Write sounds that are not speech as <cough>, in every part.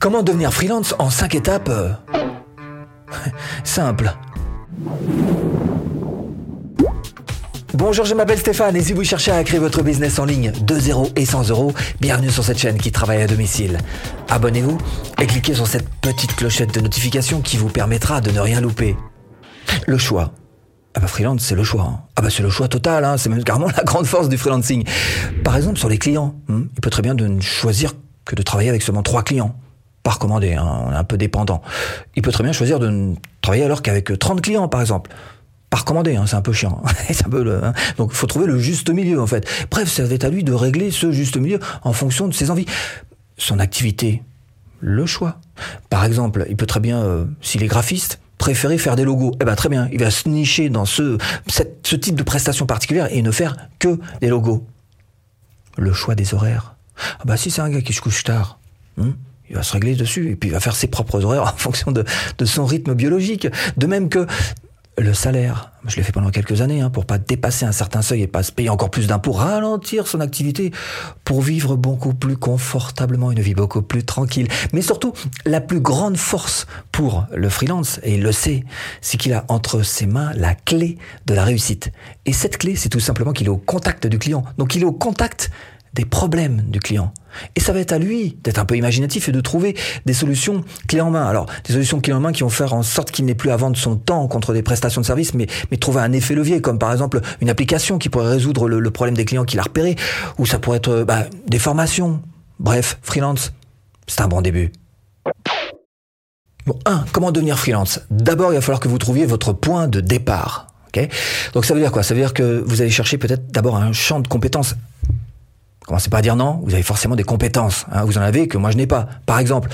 Comment devenir freelance en 5 étapes euh, <laughs> Simple. Bonjour, je m'appelle Stéphane et si vous cherchez à créer votre business en ligne de 0 et 100 euros, bienvenue sur cette chaîne qui travaille à domicile. Abonnez-vous et cliquez sur cette petite clochette de notification qui vous permettra de ne rien louper. Le choix. Ah bah freelance, c'est le choix. hein. Ah bah c'est le choix total, hein. c'est même carrément <laughs> la grande force du freelancing. Par exemple, sur les clients, hmm, il peut très bien de ne choisir que de travailler avec seulement trois clients. Pas recommandé, hein, on est un peu dépendant. Il peut très bien choisir de ne travailler alors qu'avec 30 clients, par exemple. Pas recommandé, hein, c'est un peu chiant. <laughs> c'est un peu le, hein. Donc il faut trouver le juste milieu, en fait. Bref, ça va être à lui de régler ce juste milieu en fonction de ses envies. Son activité, le choix. Par exemple, il peut très bien, euh, s'il est graphiste, préférer faire des logos. Eh ben très bien, il va se nicher dans ce, type de prestation particulière et ne faire que des logos. Le choix des horaires. Ah bah si c'est un gars qui se couche tard, il va se régler dessus et puis il va faire ses propres horaires en <laughs> fonction de, de son rythme biologique. De même que le salaire. Je l'ai fait pendant quelques années hein, pour pas dépasser un certain seuil et pas se payer encore plus d'impôts, ralentir son activité pour vivre beaucoup plus confortablement, une vie beaucoup plus tranquille. Mais surtout, la plus grande force pour le freelance, et il le sait, c'est qu'il a entre ses mains la clé de la réussite. Et cette clé, c'est tout simplement qu'il est au contact du client. Donc il est au contact des problèmes du client. Et ça va être à lui d'être un peu imaginatif et de trouver des solutions clés en main. Alors, des solutions clés en main qui vont faire en sorte qu'il n'ait plus à vendre son temps contre des prestations de services, mais, mais trouver un effet levier, comme par exemple une application qui pourrait résoudre le, problème des clients qu'il a repéré, ou ça pourrait être bah, des formations. Bref, freelance, c'est un bon début. Bon, un, comment devenir freelance? D'abord, il va falloir que vous trouviez votre point de départ. Donc ça veut dire quoi? Ça veut dire que vous allez chercher peut-être d'abord un champ de compétences Commencez pas à dire non, vous avez forcément des compétences. hein, vous en avez que moi je n'ai pas. Par exemple,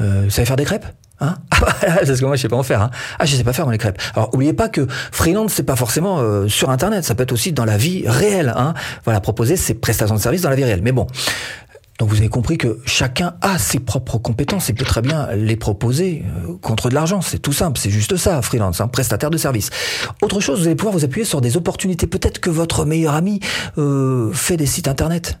euh, vous savez faire des crêpes Hein <laughs> ah bah, parce que moi je sais pas en faire. Hein. Ah je sais pas faire moi les crêpes. Alors oubliez pas que freelance c'est pas forcément euh, sur internet, ça peut être aussi dans la vie réelle. Hein. Voilà proposer ses prestations de services dans la vie réelle. Mais bon. Donc vous avez compris que chacun a ses propres compétences et peut très bien les proposer euh, contre de l'argent. C'est tout simple, c'est juste ça, freelance, prestataire de service. Autre chose, vous allez pouvoir vous appuyer sur des opportunités. Peut-être que votre meilleur ami fait des sites internet.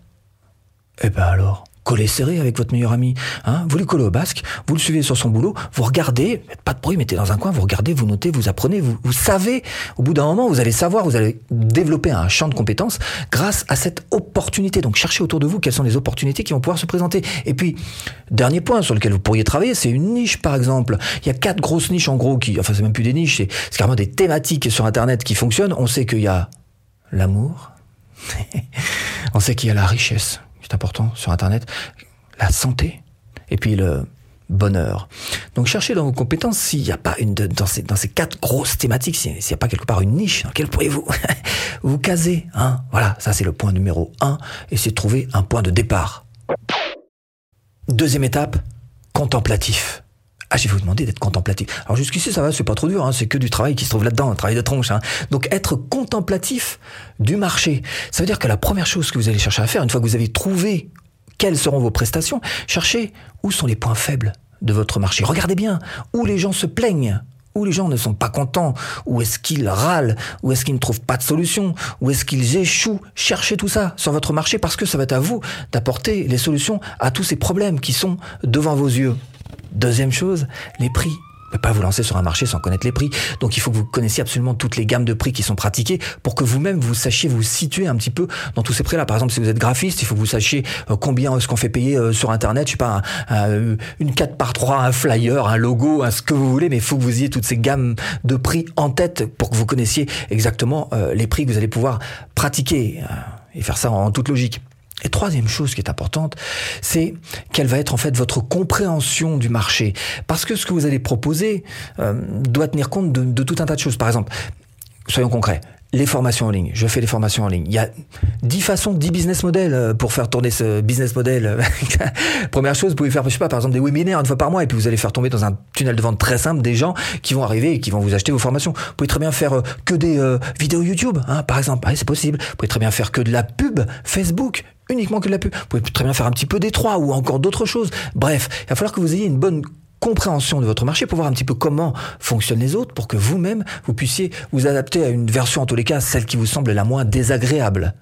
Eh ben alors, collez serré avec votre meilleur ami. Hein vous lui collez au basque, vous le suivez sur son boulot, vous regardez, pas de bruit, mettez dans un coin, vous regardez, vous notez, vous apprenez, vous, vous savez. Au bout d'un moment, vous allez savoir, vous allez développer un champ de compétences grâce à cette opportunité. Donc cherchez autour de vous quelles sont les opportunités qui vont pouvoir se présenter. Et puis, dernier point sur lequel vous pourriez travailler, c'est une niche par exemple. Il y a quatre grosses niches en gros qui, enfin c'est même plus des niches, c'est carrément des thématiques sur Internet qui fonctionnent. On sait qu'il y a l'amour, <laughs> on sait qu'il y a la richesse, important sur Internet, la santé, et puis le bonheur. Donc cherchez dans vos compétences s'il n'y a pas une dans, ces, dans ces quatre grosses thématiques, s'il n'y a pas quelque part une niche dans laquelle pourriez-vous <laughs> vous caser. Hein voilà, ça c'est le point numéro un, et c'est trouver un point de départ. Deuxième étape, contemplatif. Ah, je vais vous demander d'être contemplatif. Alors jusqu'ici, ça va, c'est pas trop dur, hein, c'est que du travail qui se trouve là-dedans, un travail de tronche. Hein. Donc être contemplatif du marché, ça veut dire que la première chose que vous allez chercher à faire, une fois que vous avez trouvé quelles seront vos prestations, cherchez où sont les points faibles de votre marché. Regardez bien où les gens se plaignent, où les gens ne sont pas contents, où est-ce qu'ils râlent, où est-ce qu'ils ne trouvent pas de solution, où est-ce qu'ils échouent. Cherchez tout ça sur votre marché parce que ça va être à vous d'apporter les solutions à tous ces problèmes qui sont devant vos yeux. Deuxième chose, les prix. Ne pas vous lancer sur un marché sans connaître les prix. Donc il faut que vous connaissiez absolument toutes les gammes de prix qui sont pratiquées pour que vous-même vous sachiez vous situer un petit peu dans tous ces prix-là. Par exemple, si vous êtes graphiste, il faut que vous sachiez euh, combien est-ce qu'on fait payer euh, sur Internet, je sais pas, un- une 4 par 3 un flyer, un logo, un ce que vous voulez, mais il faut que vous ayez toutes ces gammes de prix en tête pour que vous connaissiez exactement euh, les prix que vous allez pouvoir pratiquer euh, et faire ça en toute logique. Et troisième chose qui est importante, c'est quelle va être en fait votre compréhension du marché. Parce que ce que vous allez proposer euh, doit tenir compte de, tout un tas de choses. Par exemple, soyons concrets. Les formations en ligne. Je fais des formations en ligne. Il y a dix façons, dix business models euh, pour faire tourner ce business model. <laughs> Première chose, vous pouvez faire, je sais pas, par exemple, des webinaires une fois par mois et puis vous allez faire tomber dans un tunnel de vente très simple des gens qui vont arriver et qui vont vous acheter vos formations. Vous pouvez très bien faire euh, que des vidéos YouTube, hein, par exemple. C'est possible. Vous pouvez très bien faire que de la pub Facebook uniquement que la pub. Vous pouvez très bien faire un petit peu des trois ou encore d'autres choses. Bref, il va falloir que vous ayez une bonne compréhension de votre marché pour voir un petit peu comment fonctionnent les autres pour que vous-même vous puissiez vous adapter à une version en tous les cas celle qui vous semble la moins désagréable.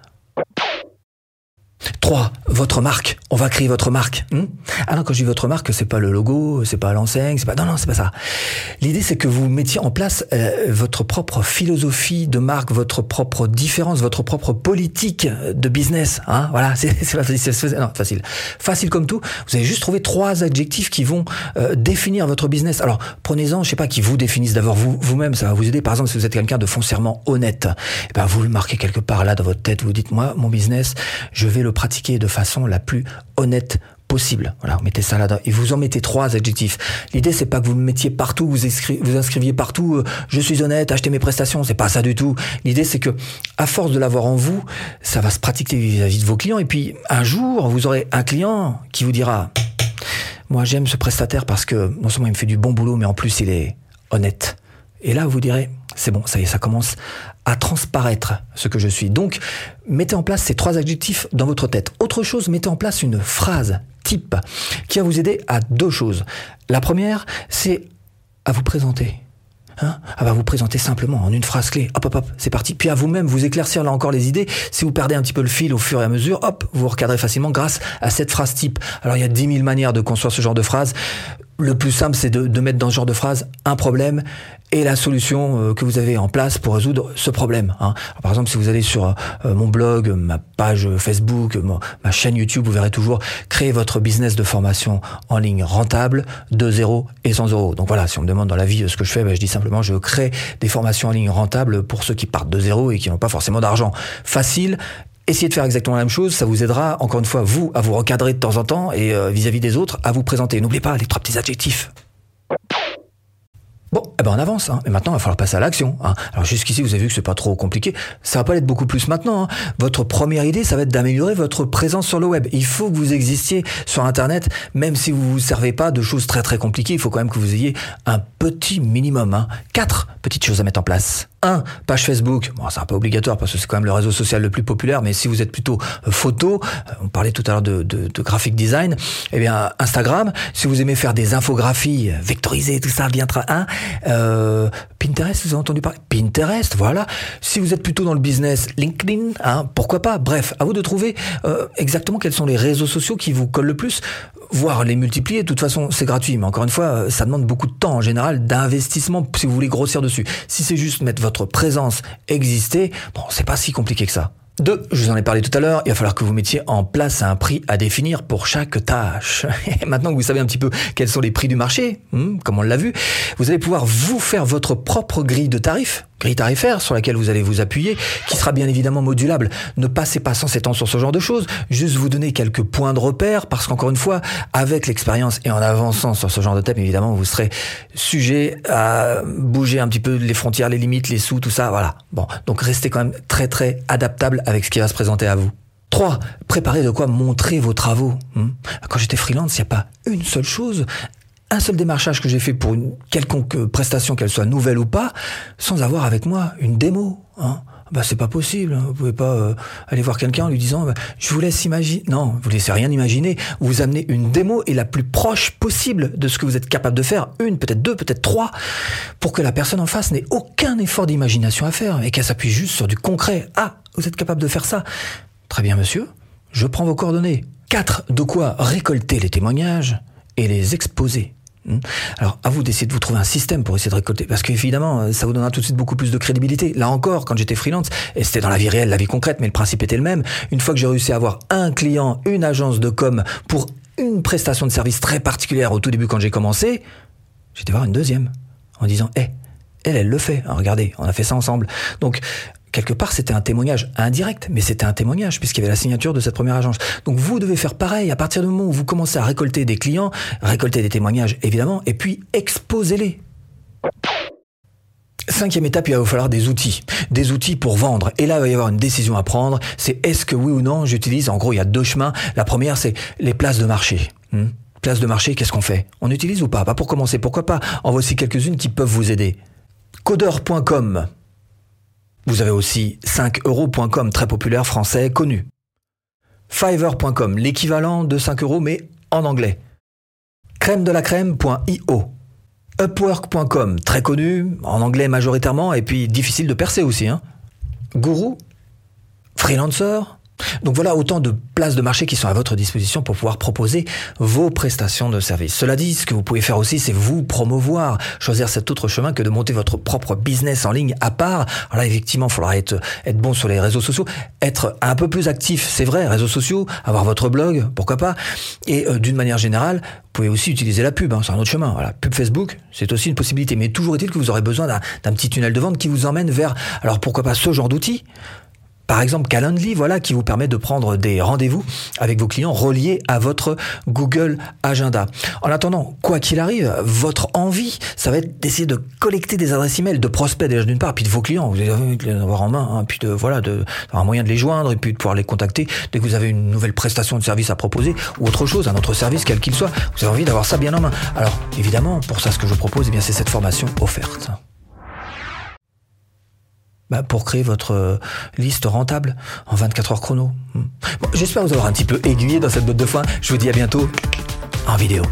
3. Votre marque. On va créer votre marque. Hmm ah non, quand je dis votre marque, c'est pas le logo, c'est pas l'enseigne, c'est pas non non, c'est pas ça. L'idée c'est que vous mettiez en place euh, votre propre philosophie de marque, votre propre différence, votre propre politique de business. Hein voilà, <laughs> c'est facile, non, facile, facile comme tout. Vous avez juste trouvé trois adjectifs qui vont euh, définir votre business. Alors prenez-en, je sais pas, qui vous définissent d'abord vous vous-même. Ça va vous aider. Par exemple, si vous êtes quelqu'un de foncièrement honnête, eh ben vous le marquez quelque part là dans votre tête. Vous dites moi, mon business, je vais le pratiquer de façon la plus honnête possible. Voilà, vous mettez ça là-dedans. Et vous en mettez trois adjectifs. L'idée, c'est pas que vous mettiez partout, vous, vous inscriviez partout, euh, je suis honnête, achetez mes prestations. C'est pas ça du tout. L'idée, c'est que, à force de l'avoir en vous, ça va se pratiquer vis-à-vis de vos clients. Et puis, un jour, vous aurez un client qui vous dira, moi, j'aime ce prestataire parce que non seulement il me fait du bon boulot, mais en plus, il est honnête. Et là, vous direz, c'est bon, ça y est, ça commence à transparaître ce que je suis. Donc, mettez en place ces trois adjectifs dans votre tête. Autre chose, mettez en place une phrase type qui va vous aider à deux choses. La première, c'est à vous présenter. Va vous présenter simplement en une phrase clé. Hop, hop, hop, c'est parti. Puis à vous-même vous éclaircir là encore les idées. Si vous perdez un petit peu le fil au fur et à mesure, hop, vous recadrez facilement grâce à cette phrase type. Alors il y a dix mille manières de construire ce genre de phrase. Le plus simple, c'est de, de, mettre dans ce genre de phrase un problème et la solution euh, que vous avez en place pour résoudre ce problème. Hein. par exemple, si vous allez sur euh, mon blog, ma page Facebook, ma chaîne YouTube, vous verrez toujours créer votre business de formation en ligne rentable de 0 et 100 euros. Donc voilà, si on me demande dans la vie ce que je fais, ben, je dis simplement je crée des formations en ligne rentables pour ceux qui partent de zéro et qui n'ont pas forcément d'argent. Facile Essayez de faire exactement la même chose, ça vous aidera, encore une fois, vous, à vous recadrer de temps en temps et euh, vis-à-vis des autres, à vous présenter. N'oubliez pas les trois petits adjectifs. Bon, eh ben on avance. Hein. Et maintenant, il va falloir passer à l'action. Hein. Alors jusqu'ici, vous avez vu que c'est pas trop compliqué. Ça va pas être beaucoup plus maintenant. Hein. Votre première idée, ça va être d'améliorer votre présence sur le web. Il faut que vous existiez sur Internet, même si vous vous servez pas de choses très très compliquées. Il faut quand même que vous ayez un petit minimum. Hein. Quatre petites choses à mettre en place. 1. Page Facebook. Bon, c'est un peu obligatoire parce que c'est quand même le réseau social le plus populaire, mais si vous êtes plutôt euh, photo, euh, on parlait tout à l'heure de, de, graphic design, eh bien Instagram. Si vous aimez faire des infographies euh, vectorisées, tout ça, bien un. Euh, Pinterest, vous avez entendu parler? Pinterest, voilà. Si vous êtes plutôt dans le business, LinkedIn, hein, pourquoi pas? Bref, à vous de trouver exactement quels sont les réseaux sociaux qui vous collent le plus voire les multiplier. De toute façon, c'est gratuit, mais encore une fois, ça demande beaucoup de temps en général, d'investissement si vous voulez grossir dessus. Si c'est juste mettre votre présence, exister, bon, c'est pas si compliqué que ça. Deux, je vous en ai parlé tout à l'heure, il va falloir que vous mettiez en place un prix à définir pour chaque tâche. <laughs> Et maintenant que vous savez un petit peu quels sont les prix du marché, hmm, comme on l'a vu, vous allez pouvoir vous faire votre propre grille de tarifs grille tarifaire sur laquelle vous allez vous appuyer, qui sera bien évidemment modulable. Ne passez pas sans ans sur ce genre de choses, juste vous donner quelques points de repère, parce qu'encore une fois, avec l'expérience et en avançant sur ce genre de thème, évidemment, vous serez sujet à bouger un petit peu les frontières, les limites, les sous, tout ça, voilà. Bon, donc restez quand même très très adaptable avec ce qui va se présenter à vous. 3. Préparez de quoi montrer vos travaux. Hmm. Quand j'étais freelance, il n'y a pas une seule chose un seul démarchage que j'ai fait pour une quelconque euh, prestation, qu'elle soit nouvelle ou pas, sans avoir avec moi une démo. Hein. Bah c'est pas possible. Hein. Vous pouvez pas euh, aller voir quelqu'un en lui disant bah, je vous laisse imaginer. Non, vous laissez rien imaginer. Vous amenez une démo et la plus proche possible de ce que vous êtes capable de faire, une, peut-être deux, peut-être trois, pour que la personne en face n'ait aucun effort d'imagination à faire et qu'elle s'appuie juste sur du concret. Ah, vous êtes capable de faire ça. Très bien, monsieur. Je prends vos coordonnées. 4. De quoi récolter les témoignages et les exposer. Hmm. Alors, à vous d'essayer de vous trouver un système pour essayer de récolter, parce qu'évidemment, euh, ça vous donnera tout de suite beaucoup plus de crédibilité. Là encore, quand j'étais freelance, et c'était dans la vie réelle, la vie concrète, mais le principe était le même. Une fois que j'ai réussi à avoir un client, une agence de com pour une prestation de service très particulière au tout début quand j'ai commencé, j'étais voir une deuxième en disant, hé, elle, elle le fait. regardez, on a fait ça ensemble. Donc, quelque part, c'était un témoignage indirect, mais c'était un témoignage puisqu'il y avait la signature de cette première agence. Donc vous devez faire pareil à partir du moment où vous commencez à récolter des clients, récolter des témoignages évidemment, et puis exposez-les. Cinquième étape, il va vous falloir des outils. Des outils pour vendre. Et là, il va y avoir une décision à prendre. C'est est-ce que oui ou non j'utilise, en gros, il y a deux chemins. La première, c'est les places de marché. Hmm Places de marché, qu'est-ce qu'on fait? On utilise ou pas? Pas pour commencer, pourquoi pas? En voici quelques-unes qui peuvent vous aider. Codeur.com vous avez aussi 5euros.com, très populaire, français, connu. Fiverr.com, l'équivalent de 5 euros, mais en anglais. Crème de la crème.io. Upwork.com, très connu, en anglais majoritairement, et puis difficile de percer aussi. Hein. Guru, Freelancer, Donc voilà autant de places de marché qui sont à votre disposition pour pouvoir proposer vos prestations de services. Cela dit, ce que vous pouvez faire aussi, c'est vous promouvoir, choisir cet autre chemin que de monter votre propre business en ligne à part. Alors là, effectivement, il faudra être, être bon sur les réseaux sociaux, être un peu plus actif, c'est vrai, réseaux sociaux, avoir votre blog, pourquoi pas. Et euh, d'une manière générale, vous pouvez aussi utiliser la pub, hein, c'est un autre chemin. Voilà, pub Facebook, c'est aussi une possibilité. Mais toujours est-il que vous aurez besoin d'un petit tunnel de vente qui vous emmène vers, alors pourquoi pas ce genre d'outils par exemple, Calendly, voilà, qui vous permet de prendre des rendez-vous avec vos clients reliés à votre Google Agenda. En attendant, quoi qu'il arrive, votre envie, ça va être d'essayer de collecter des adresses email de prospects déjà d'une part, puis de vos clients, vous allez les avoir en main, hein, puis de voilà, de un moyen de les joindre et puis de pouvoir les contacter dès que vous avez une nouvelle prestation de service à proposer ou autre chose, un autre service quel qu'il soit. Vous avez envie d'avoir ça bien en main. Alors évidemment, pour ça, ce que je propose, eh bien, c'est cette formation offerte bah, pour créer votre euh, liste rentable en 24 heures chrono. Hmm. J'espère vous avoir un petit peu aiguillé dans cette botte de foin. Je vous dis à bientôt en vidéo.